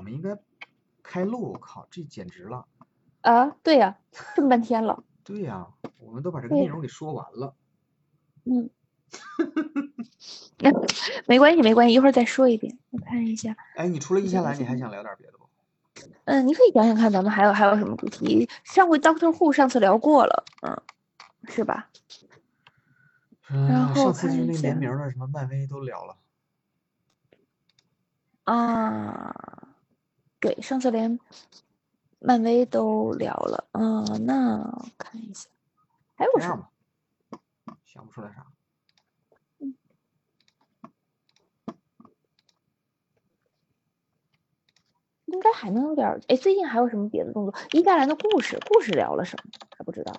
我们应该开录，靠，这简直了。啊，对呀，这么半天了。对呀，我们都把这个内容给说完了。嗯。没关系，没关系，一会儿再说一遍。我看一下。哎，你除了一下来，你还想聊点别的不？嗯，你可以想想看，咱们还有还有什么主题？上回 Doctor Who 上次聊过了，嗯，是吧？然后上次就那联名的什么漫威都聊了。啊，对，上次连漫威都聊了。啊，那看一下，还有什么？想不出来啥。应该还能有点哎，最近还有什么别的动作？伊盖兰的故事，故事聊了什么？还不知道。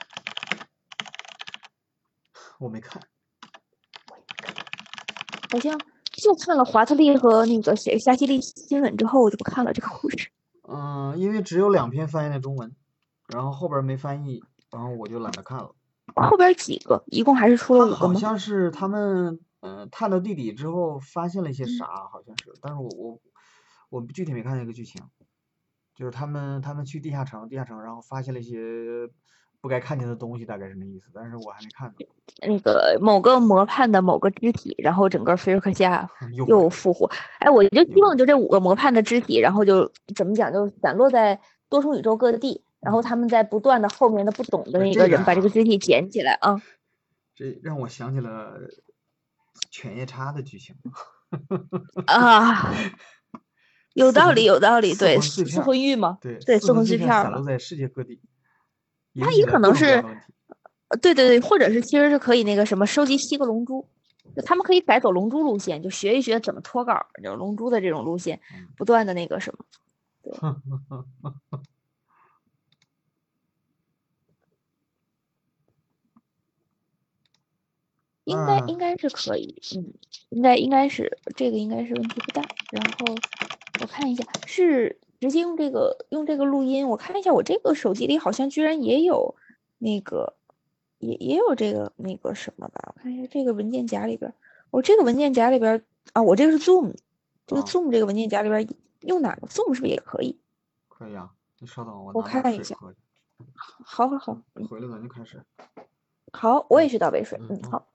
我没看。好像就看了华特利和那个谁夏西利新闻之后，我就不看了这个故事。嗯，因为只有两篇翻译的中文，然后后边没翻译，然后我就懒得看了。后边几个，一共还是出了五个好像是他们嗯探到地底之后发现了一些啥，好像是，但是我我。我具体没看那个剧情，就是他们他们去地下城，地下城然后发现了一些不该看见的东西，大概是那意思，但是我还没看呢。那个某个魔判的某个肢体，然后整个菲尔克夏 又复活。哎，我就希望就这五个魔判的肢体，然后就怎么讲，就散落在多重宇宙各地，然后他们在不断的后面的不懂的那个人把这个肢体捡起来啊。这让我想起了犬夜叉的剧情。啊。有道理，有道理，对，四魂玉吗？对，对，四魂碎片了。都在世界各地。它也可能是，对对对，或者是其实是可以那个什么收集七个龙珠，就他们可以改走龙珠路线，就学一学怎么脱稿，就龙珠的这种路线，不断的那个什么。对。应该应该是可以，嗯，应该应该是这个应该是问题不大，然后。我看一下，是直接用这个用这个录音。我看一下，我这个手机里好像居然也有那个，也也有这个那个什么吧？我看一下这个文件夹里边，我这个文件夹里边啊，我这个是 Zoom，这个 Zoom 这个文件夹里边用哪个 Zoom 是不是也可以？可以啊，你稍等，我我看一下。好好好，回来咱就开始。好，我也去倒杯水。嗯，好。